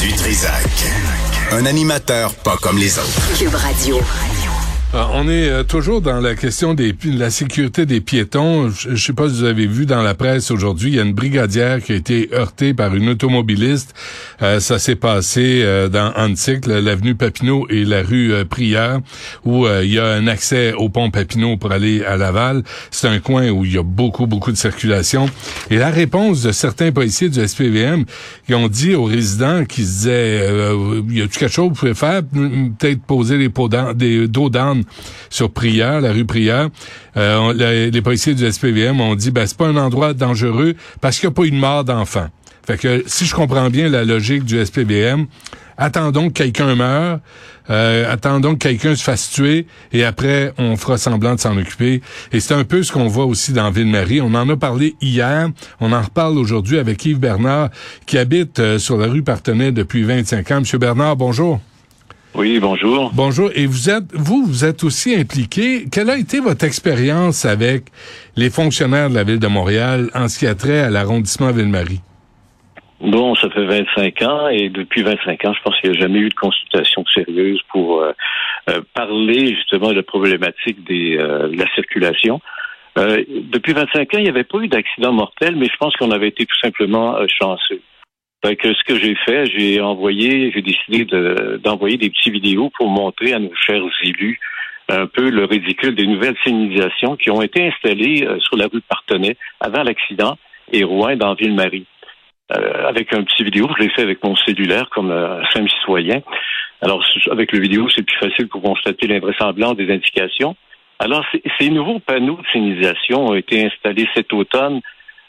Du Trisac. Un animateur pas comme les autres. Cube Radio. Euh, on est euh, toujours dans la question de la sécurité des piétons. Je ne sais pas si vous avez vu dans la presse aujourd'hui, il y a une brigadière qui a été heurtée par une automobiliste. Euh, ça s'est passé dans Antique, l'avenue Papineau et la rue Prière, où il y a un accès au pont Papineau pour aller à Laval. C'est un coin où il y a beaucoup, beaucoup de circulation. Et la réponse de certains policiers du SPVM qui ont dit aux résidents qui se disaient, y a-tu quelque chose que vous pouvez faire? Peut-être poser des, pots des dos d'âne sur Prière, la rue Prière. Euh, les, policiers du SPVM ont dit, ben, c'est pas un endroit dangereux parce qu'il n'y a pas eu de mort d'enfant. Fait que si je comprends bien la logique du SPVM, attendons que quelqu'un meure, euh, attendons que quelqu'un se fasse tuer et après on fera semblant de s'en occuper. Et c'est un peu ce qu'on voit aussi dans Ville-Marie. On en a parlé hier, on en reparle aujourd'hui avec Yves Bernard qui habite euh, sur la rue Partenay depuis 25 ans. Monsieur Bernard, bonjour. Oui, bonjour. Bonjour. Et vous êtes, vous, vous êtes aussi impliqué. Quelle a été votre expérience avec les fonctionnaires de la Ville de Montréal en ce qui a trait à l'arrondissement Ville-Marie? Bon, ça fait 25 ans et depuis 25 ans, je pense qu'il n'y a jamais eu de consultation sérieuse pour euh, euh, parler justement de la problématique des, euh, de la circulation. depuis 25 ans, il n'y avait pas eu d'accident mortel, mais je pense qu'on avait été tout simplement chanceux. Que ce que j'ai fait, j'ai envoyé, j'ai décidé d'envoyer des petits vidéos pour montrer à nos chers élus un peu le ridicule des nouvelles signalisations qui ont été installées euh, sur la rue Partenay avant l'accident et Rouen dans Ville-Marie. Euh, avec un petit vidéo, je l'ai fait avec mon cellulaire comme un simple citoyen. Alors, avec le vidéo, c'est plus facile pour constater l'invraisemblance des indications. Alors, ces nouveaux panneaux de signalisation ont été installés cet automne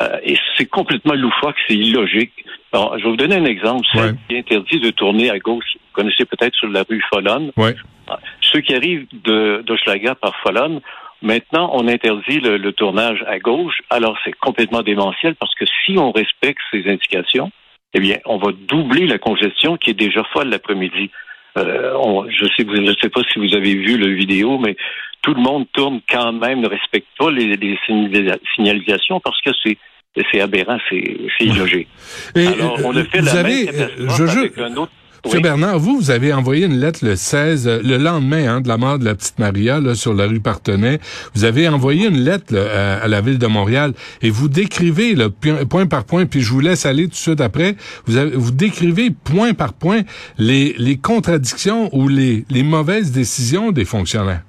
euh, et c'est complètement loufoque, c'est illogique. Alors, je vais vous donner un exemple. C'est interdit de tourner à gauche. Vous connaissez peut-être sur la rue Follonne. Ouais. Ah, ceux qui arrivent de d'Hochelaga par Follonne, maintenant, on interdit le, tournage à gauche. Alors, c'est complètement démentiel parce que si on respecte ces indications, eh bien, on va doubler la congestion qui est déjà folle l'après-midi. Euh, je sais, je ne sais pas si vous avez vu le vidéo, mais tout le monde tourne quand même, ne respecte pas les, les signalisations parce que c'est c'est aberrant, c'est illogique. Alors, on a fait la même je, avec un autre M. Bernard, vous, vous avez envoyé une lettre le 16, euh, le lendemain hein, de la mort de la petite Maria, là, sur la rue Partenay. Vous avez envoyé une lettre à, la ville de Montréal et vous décrivez là, point par point, puis je vous laisse aller tout de suite après, vous, avez, vous décrivez point par point les, les contradictions ou les, les mauvaises décisions des fonctionnaires.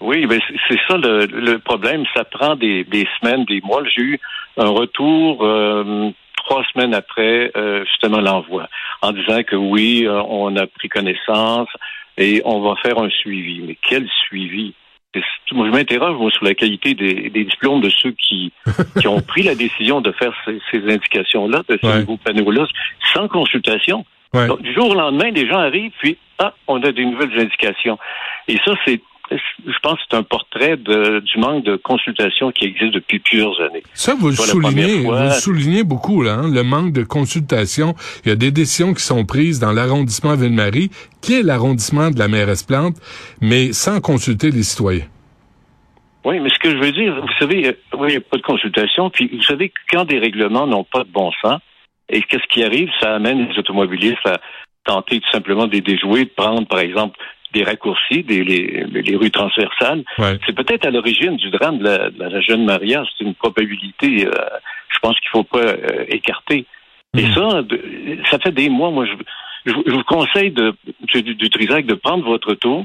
Oui, ben c'est ça le, le, problème. Ça prend des, des semaines, des mois. J'ai eu un retour euh, trois semaines après euh, justement l'envoi, en disant que oui, euh, on a pris connaissance et on va faire un suivi. Mais quel suivi? Moi, je m'interroge moi, sur la qualité des, des, diplômes de ceux qui, qui ont pris la décision de faire ces, ces indications-là, de ces nouveaux panneaux-là, sans consultation. du jour au lendemain, les gens arrivent, puis ah, on a des nouvelles indications. Et ça, c'est je pense que c'est un portrait de, du manque de consultation qui existe depuis plusieurs années. Ça, vous le soulignez, vous le soulignez beaucoup, là, hein, le manque de consultation. Il y a des décisions qui sont prises dans l'arrondissement Ville-Marie, qui est l'arrondissement de la mairesse Plante, mais sans consulter les citoyens. Oui, mais ce que je veux dire, vous savez, euh, oui, il n'y a pas de consultation, puis vous savez que quand des règlements n'ont pas de bon sens, et qu'est-ce qui arrive, ça amène les automobilistes à tenter tout simplement de les déjouer, de prendre, par exemple, des raccourcis, des, les, rues transversales. C'est peut-être à l'origine du drame de la, jeune Maria. C'est une probabilité, euh, je pense qu'il faut pas euh, écarter. Et hmm. ça, ça fait des mois. Moi, je, vous conseille de, du, du Trisac de prendre votre tour,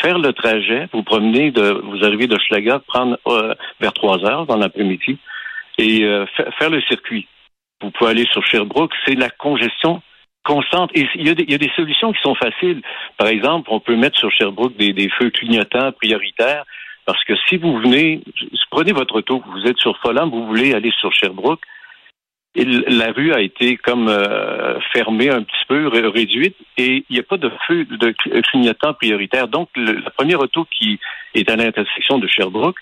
faire le trajet, vous promener de, vous arrivez de Schlager, prendre euh, vers 3 heures dans l'après-midi et faire le circuit. Vous pouvez aller sur Sherbrooke, c'est la congestion il y, a des, solutions qui sont faciles. Par exemple, on peut mettre sur Sherbrooke des, feux clignotants prioritaires. Parce que si vous venez, prenez votre auto, vous êtes sur Folland, vous voulez aller sur Sherbrooke, la rue a été comme euh, fermée un petit peu, réduite, et il n'y a pas de feu de clignotant prioritaire. Donc, la première auto qui est à l'intersection de Sherbrooke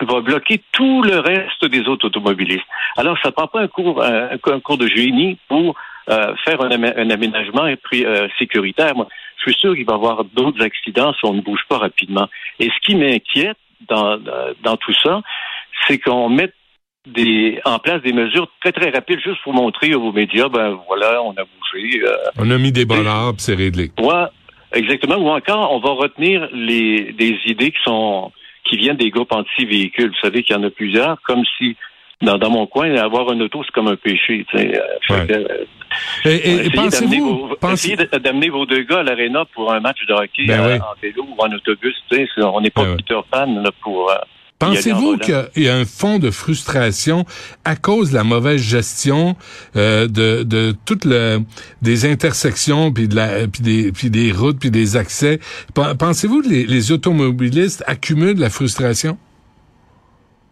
va bloquer tout le reste des autres automobilistes. Alors, ça ne prend pas un cours, un cours de génie pour euh, faire un, aménagement euh, sécuritaire. Moi, je suis sûr qu'il va y avoir d'autres accidents si on ne bouge pas rapidement. Et ce qui m'inquiète dans, dans tout ça, c'est qu'on met des, en place des mesures très, très rapides juste pour montrer aux médias, ben voilà, on a bougé. Euh, on a mis des bonheurs, c'est réglé. Ouais, exactement. Ou encore, on va retenir les des idées qui sont qui viennent des groupes anti-véhicules. Vous savez qu'il y en a plusieurs, comme si dans, dans mon coin, avoir un auto, c'est comme un péché. Tu sais. Euh, ouais. et, et pensez-vous... Essayez d'amener vos deux gars à l'aréna pour un match de hockey ben euh, en vélo ou en autobus. Tu sais, on n'est pas ben Peter Pan là, pour... Pensez-vous qu'il y a un fond de frustration à cause de la mauvaise gestion euh, de, de toutes le, des intersections puis de la puis des puis des routes puis des accès? Pensez-vous que les, les, automobilistes accumulent la frustration?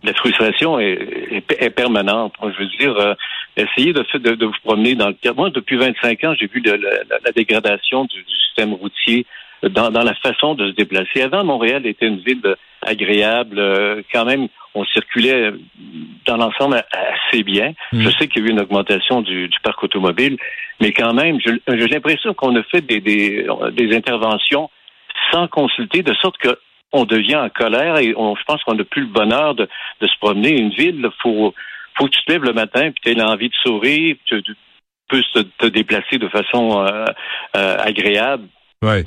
La frustration est, est, permanente. Je veux dire, euh, essayez de, de, de, vous promener dans le Moi, depuis 25 ans, j'ai vu la, la, dégradation du, du système routier dans, dans, la façon de se déplacer. Avant, Montréal était une ville agréable. Euh, quand même, on circulait dans l'ensemble assez bien. Mm. Je sais qu'il y a eu une augmentation du, du parc automobile, mais quand même, j'ai l'impression qu'on a fait des, des, des, interventions sans consulter, de sorte que on devient en colère et on, je pense qu'on n'a plus le bonheur de, de se promener. Une ville, il faut, faut que tu te lèves le matin puis tu aies l'envie de sourire, tu, tu peux te, déplacer de façon euh, euh, agréable. Ouais.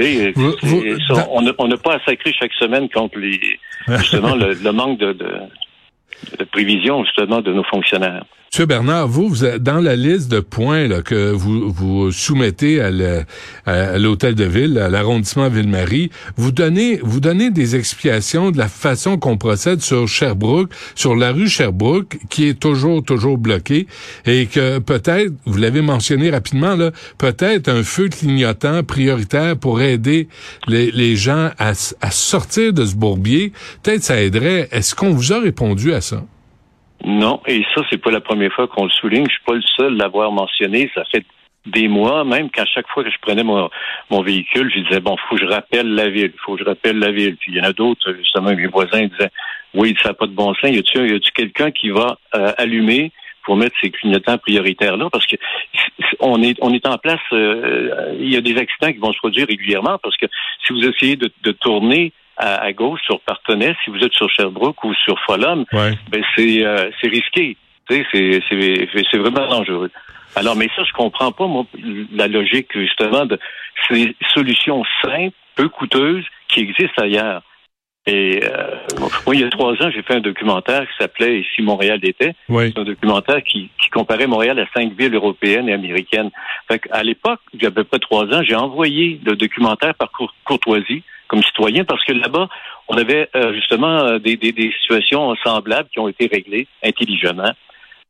on n'a pas à sacrer chaque semaine contre les justement le, manque de, de, de prévision justement de nos fonctionnaires. Monsieur Bernard, vous, vous êtes dans la liste de points là, que vous, vous soumettez à l'hôtel de ville, à l'arrondissement Ville-Marie, vous donnez, vous donnez des explications de la façon qu'on procède sur Sherbrooke, sur la rue Sherbrooke, qui est toujours, toujours bloquée, et que peut-être, vous l'avez mentionné rapidement, là, peut-être un feu clignotant prioritaire pour aider les, gens à, à sortir de ce bourbier. Peut-être ça aiderait. Est-ce qu'on vous a répondu à ça? Non, et ça, c'est pas la première fois qu'on le souligne. Je suis pas le seul à l'avoir mentionné. Ça fait des mois, même qu'à chaque fois que je prenais mon, mon véhicule, je disais, bon, faut que je rappelle la ville, faut que je rappelle la ville. Puis il y en a d'autres, justement, mes voisins disaient, oui, ça n'a pas de bon sens. Y a-tu quelqu'un qui va euh, allumer pour mettre ces clignotants prioritaires là parce que on est on est en place euh, il y a des accidents qui vont se produire régulièrement parce que si vous essayez de, de tourner à, gauche sur Partenay, si vous êtes sur Sherbrooke ou sur Folum, ben c'est euh, c'est risqué. C'est c'est vraiment dangereux. Alors, mais ça, je comprends pas moi la logique justement de ces solutions simples, peu coûteuses, qui existent ailleurs. Et euh, moi, il y a trois ans, j'ai fait un documentaire qui s'appelait Ici Montréal était. Oui. C'est un documentaire qui, qui, comparait Montréal à cinq villes européennes et américaines. Fait à l'époque, il y a à peu près trois ans, j'ai envoyé le documentaire par courtoisie comme citoyen parce que là-bas, on avait euh, justement euh, des, des, des, situations semblables qui ont été réglées intelligemment.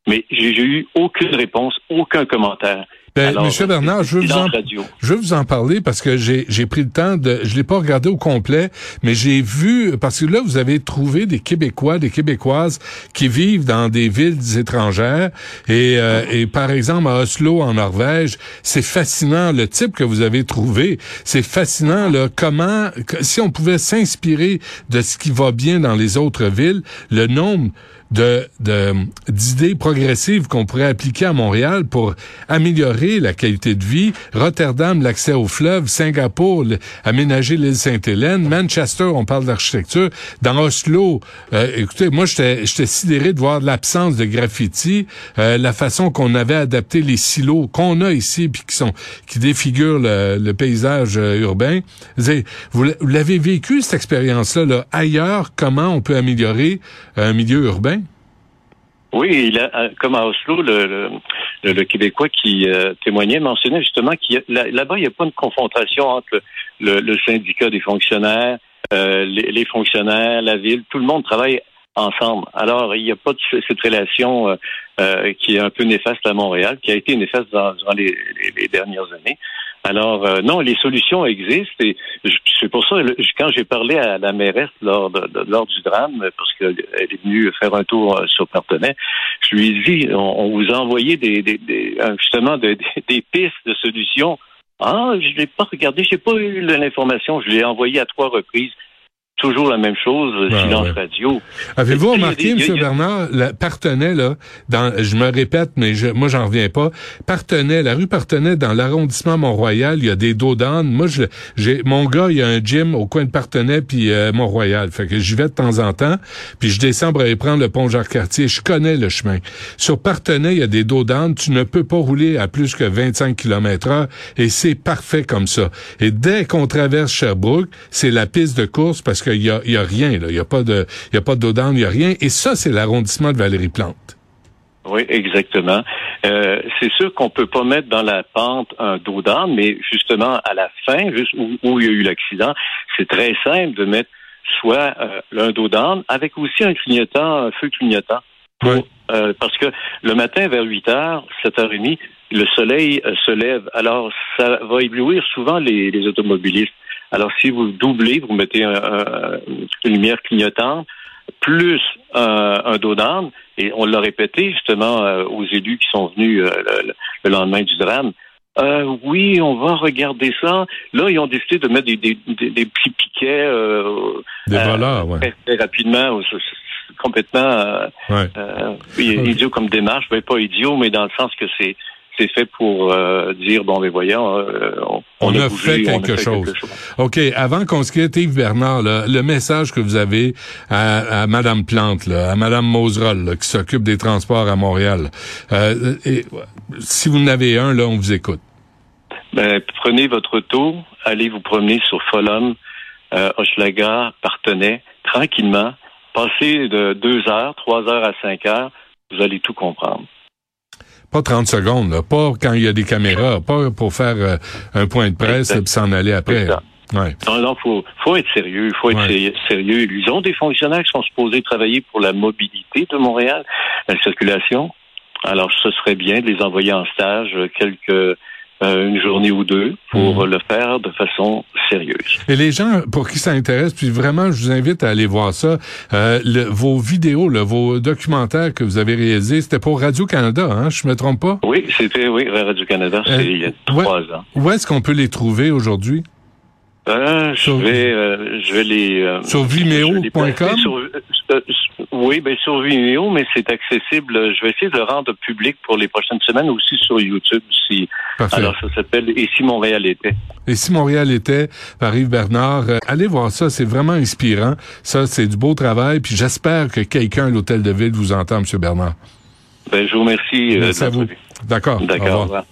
Mais j'ai eu aucune réponse, aucun commentaire. Ben, Monsieur Bernard, je veux, vous en, je veux vous en parler parce que j'ai, j'ai pris le temps de, je l'ai pas regardé au complet, mais j'ai vu, parce que là, vous avez trouvé des Québécois, des Québécoises qui vivent dans des villes étrangères et, euh, et par exemple à Oslo, en Norvège, c'est fascinant le type que vous avez trouvé. C'est fascinant là, comment, si on pouvait s'inspirer de ce qui va bien dans les autres villes, le nombre de d'idées progressives qu'on pourrait appliquer à Montréal pour améliorer la qualité de vie. Rotterdam, l'accès au fleuve. Singapour, aménager l'île Sainte-Hélène. Manchester, on parle d'architecture. Dans Oslo, euh, écoutez, moi, j'étais sidéré de voir l'absence de graffiti, euh, la façon qu'on avait adapté les silos qu'on a ici, puis qui sont qui défigurent le, paysage euh, urbain. Vous, l'avez vécu, cette expérience-là, là, ailleurs, comment on peut améliorer un milieu urbain? Oui, il a, euh, comme à Oslo, le, le, Québécois qui euh, témoignait mentionnait justement qu'il là-bas, il n'y a pas de confrontation entre le, syndicat des fonctionnaires, euh, les, fonctionnaires, la ville, tout le monde travaille ensemble. Alors, il n'y a pas de cette relation qui est un peu néfaste à Montréal, qui a été néfaste durant les, dernières années. Alors, euh, non, les solutions existent et c'est pour ça, quand j'ai parlé à la mairesse lors, lors du drame, parce qu'elle est venue faire un tour euh, sur Partenay, je lui ai dit, on, vous a envoyé des, des justement des, des pistes de solutions. Ah, je l'ai pas regardé, j'ai pas eu l'information, je l'ai envoyé à trois reprises. Toujours la même chose, silence radio. Avez-vous remarqué, M. Bernard, la Partenay, là, dans, je me répète, mais je, moi, j'en reviens pas, Partenay, la rue Partenay, dans l'arrondissement Mont-Royal, il y a des dos d'âne. Moi, j'ai, mon gars, il y a un gym au coin de Partenay puis euh, Mont-Royal. Fait que j'y vais de temps en temps, puis je descends pour aller prendre le pont Jacques-Cartier. Je connais le chemin. Sur Partenay, il y a des dos d'âne. Tu ne peux pas rouler à plus que 25 km heure et c'est parfait comme ça. Et dès qu'on traverse Sherbrooke, c'est la piste de course parce qu'il y a, y a rien, là. Il y a pas de, il y a pas de il y a rien. Et ça, c'est l'arrondissement de Valérie Plante. Oui, exactement. Euh, c'est sûr qu'on peut pas mettre dans la pente un dos d'âne, mais justement à la fin, juste où, il y a eu l'accident, c'est très simple de mettre soit euh, un dos d'âne avec aussi un clignotant, un feu clignotant. Euh, parce que le matin vers 8 h, 7h30, le soleil se lève. Alors, ça va éblouir souvent les, les automobilistes. Alors, si vous doublez, vous mettez une lumière clignotante, plus un dos d'âne, et on l'a répété justement euh, aux élus qui sont venus le, lendemain du drame. Euh, oui, on va regarder ça. Là, ils ont décidé de mettre des, des, des, petits piquets. Euh, des voleurs, ouais. Très, rapidement, complètement ouais. idiot comme démarche. Ben, pas idiot, mais dans le sens que c'est c'est fait pour euh, dire bon mais voyons euh, on, a, fait, quelque, chose. OK, avant qu'on se quitte Yves Bernard le message que vous avez à, à madame Plante là, à madame Moserol qui s'occupe des transports à Montréal. Euh, et, si vous en avez un là, on vous écoute. Ben, prenez votre auto, allez vous promener sur Folum, Hochelaga, Partenay, tranquillement, passez de deux heures, trois heures à cinq heures, vous allez tout comprendre. Pas 30 secondes, là. pas quand il y a des caméras, pas pour faire euh, un point de presse et s'en aller après. Ouais. Non, non, faut, faut être sérieux, il faut être sérieux. Ils ont des fonctionnaires qui sont supposés travailler pour la mobilité de Montréal, la circulation. Alors, ce serait bien de les envoyer en stage quelques euh, une journée ou deux pour mhm. le faire de façon sérieuse. Et les gens pour qui ça intéresse, puis vraiment, je vous invite à aller voir ça. Euh, vos vidéos, vos documentaires que vous avez réalisés, c'était pour Radio-Canada, hein? Je me trompe pas? Oui, c'était, oui, Radio-Canada, c'est il y a euh, trois ans. Où est-ce qu'on peut les trouver aujourd'hui? Euh, je vais, euh, je vais les. Euh, sur Vimeo.com. oui, ben sur Vimeo, mais c'est accessible. Je vais essayer de le rendre public pour les prochaines semaines aussi sur YouTube. Si. Alors ça s'appelle Et si Montréal était. Et si Montréal était par Yves Bernard. allez voir ça, c'est vraiment inspirant. Ça, c'est du beau travail. Puis j'espère que quelqu'un à l'hôtel de ville vous entend, M. Bernard. Ben je vous remercie. Merci à vous. D'accord. D'accord.